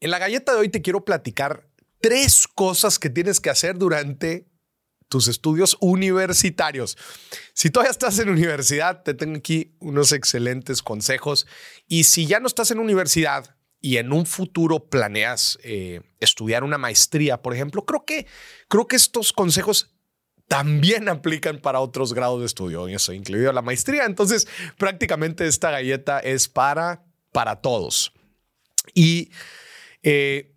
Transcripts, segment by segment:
En la galleta de hoy te quiero platicar tres cosas que tienes que hacer durante tus estudios universitarios. Si todavía estás en universidad, te tengo aquí unos excelentes consejos. Y si ya no estás en universidad y en un futuro planeas eh, estudiar una maestría, por ejemplo, creo que, creo que estos consejos también aplican para otros grados de estudio, eso incluido la maestría. Entonces, prácticamente esta galleta es para, para todos. Y eh,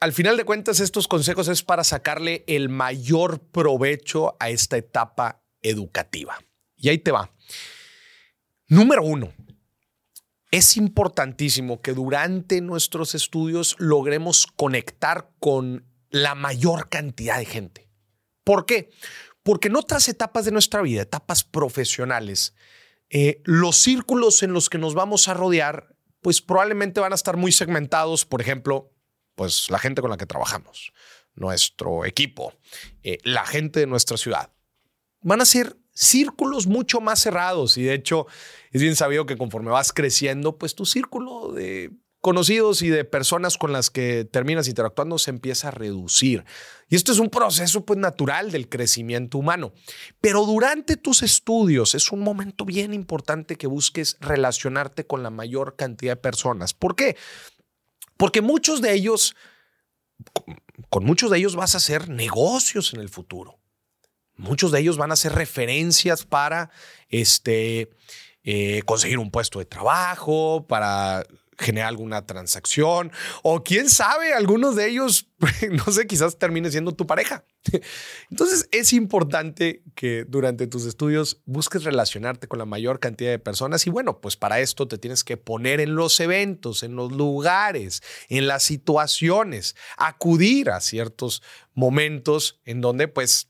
al final de cuentas, estos consejos es para sacarle el mayor provecho a esta etapa educativa. Y ahí te va. Número uno, es importantísimo que durante nuestros estudios logremos conectar con la mayor cantidad de gente. ¿Por qué? Porque en otras etapas de nuestra vida, etapas profesionales, eh, los círculos en los que nos vamos a rodear pues probablemente van a estar muy segmentados, por ejemplo, pues la gente con la que trabajamos, nuestro equipo, eh, la gente de nuestra ciudad. Van a ser círculos mucho más cerrados y de hecho es bien sabido que conforme vas creciendo, pues tu círculo de conocidos y de personas con las que terminas interactuando se empieza a reducir. Y esto es un proceso pues natural del crecimiento humano. Pero durante tus estudios es un momento bien importante que busques relacionarte con la mayor cantidad de personas. ¿Por qué? Porque muchos de ellos, con muchos de ellos vas a hacer negocios en el futuro. Muchos de ellos van a ser referencias para este, eh, conseguir un puesto de trabajo, para generar alguna transacción o quién sabe, algunos de ellos, no sé, quizás termine siendo tu pareja. Entonces es importante que durante tus estudios busques relacionarte con la mayor cantidad de personas y bueno, pues para esto te tienes que poner en los eventos, en los lugares, en las situaciones, acudir a ciertos momentos en donde pues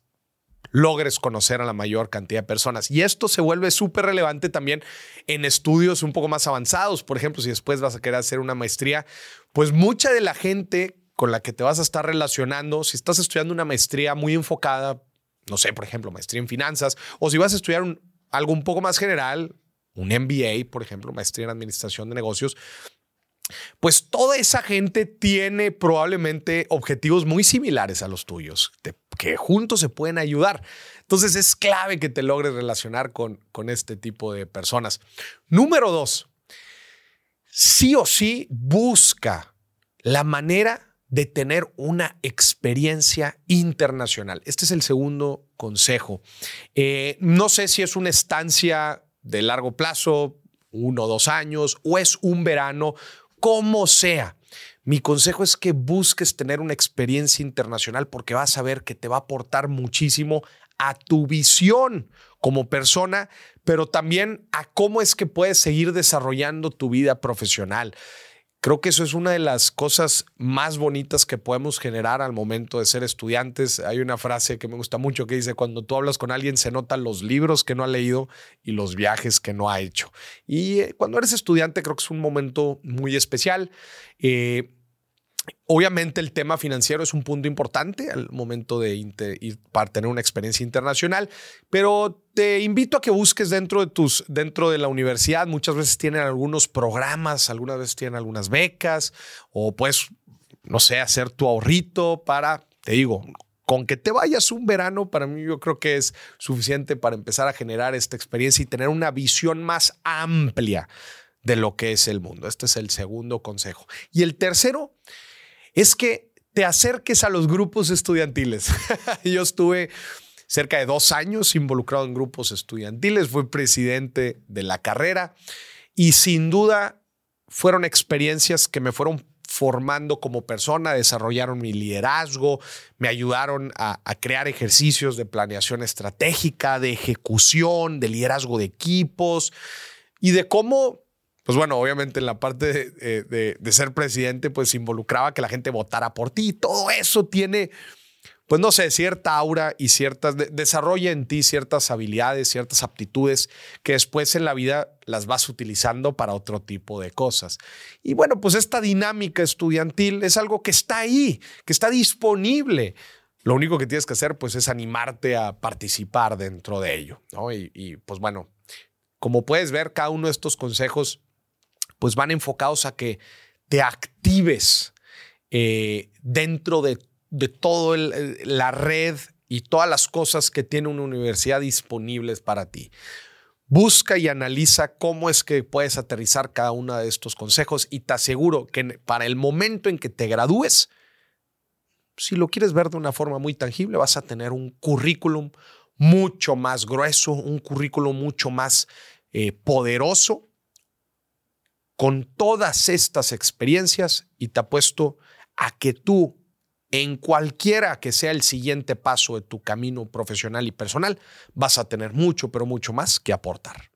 logres conocer a la mayor cantidad de personas. Y esto se vuelve súper relevante también en estudios un poco más avanzados. Por ejemplo, si después vas a querer hacer una maestría, pues mucha de la gente con la que te vas a estar relacionando, si estás estudiando una maestría muy enfocada, no sé, por ejemplo, maestría en finanzas, o si vas a estudiar algo un poco más general, un MBA, por ejemplo, maestría en administración de negocios, pues toda esa gente tiene probablemente objetivos muy similares a los tuyos, que juntos se pueden ayudar. Entonces es clave que te logres relacionar con, con este tipo de personas. Número dos, sí o sí busca la manera de tener una experiencia internacional. Este es el segundo consejo. Eh, no sé si es una estancia de largo plazo, uno o dos años, o es un verano como sea. Mi consejo es que busques tener una experiencia internacional porque vas a ver que te va a aportar muchísimo a tu visión como persona, pero también a cómo es que puedes seguir desarrollando tu vida profesional. Creo que eso es una de las cosas más bonitas que podemos generar al momento de ser estudiantes. Hay una frase que me gusta mucho que dice, cuando tú hablas con alguien se notan los libros que no ha leído y los viajes que no ha hecho. Y eh, cuando eres estudiante creo que es un momento muy especial. Eh, Obviamente el tema financiero es un punto importante al momento de ir para tener una experiencia internacional, pero te invito a que busques dentro de tus dentro de la universidad. Muchas veces tienen algunos programas, algunas veces tienen algunas becas o pues no sé hacer tu ahorrito para, te digo, con que te vayas un verano, para mí yo creo que es suficiente para empezar a generar esta experiencia y tener una visión más amplia de lo que es el mundo. Este es el segundo consejo. Y el tercero es que te acerques a los grupos estudiantiles. Yo estuve cerca de dos años involucrado en grupos estudiantiles, fui presidente de la carrera y sin duda fueron experiencias que me fueron formando como persona, desarrollaron mi liderazgo, me ayudaron a, crear ejercicios de planeación estratégica, de ejecución, de liderazgo de equipos y de cómo pues bueno, obviamente en la parte de, ser presidente, pues involucraba que la gente votara por ti. Todo eso tiene, pues no sé, cierta aura y ciertas, desarrolla en ti ciertas habilidades, ciertas aptitudes que después en la vida las vas utilizando para otro tipo de cosas. Y bueno, pues esta dinámica estudiantil es algo que está ahí, que está disponible. Lo único que tienes que hacer, pues, es animarte a participar dentro de ello, ¿no? Y pues bueno, como puedes ver, cada uno de estos consejos pues van enfocados a que te actives eh, dentro de, de toda la red y todas las cosas que tiene una universidad disponibles para ti. Busca y analiza cómo es que puedes aterrizar cada uno de estos consejos y te aseguro que para el momento en que te gradúes, si lo quieres ver de una forma muy tangible, vas a tener un currículum mucho más grueso, un currículum mucho más eh, poderoso con todas estas experiencias y te apuesto a que tú, en cualquiera que sea el siguiente paso de tu camino profesional y personal, vas a tener mucho, pero mucho más que aportar.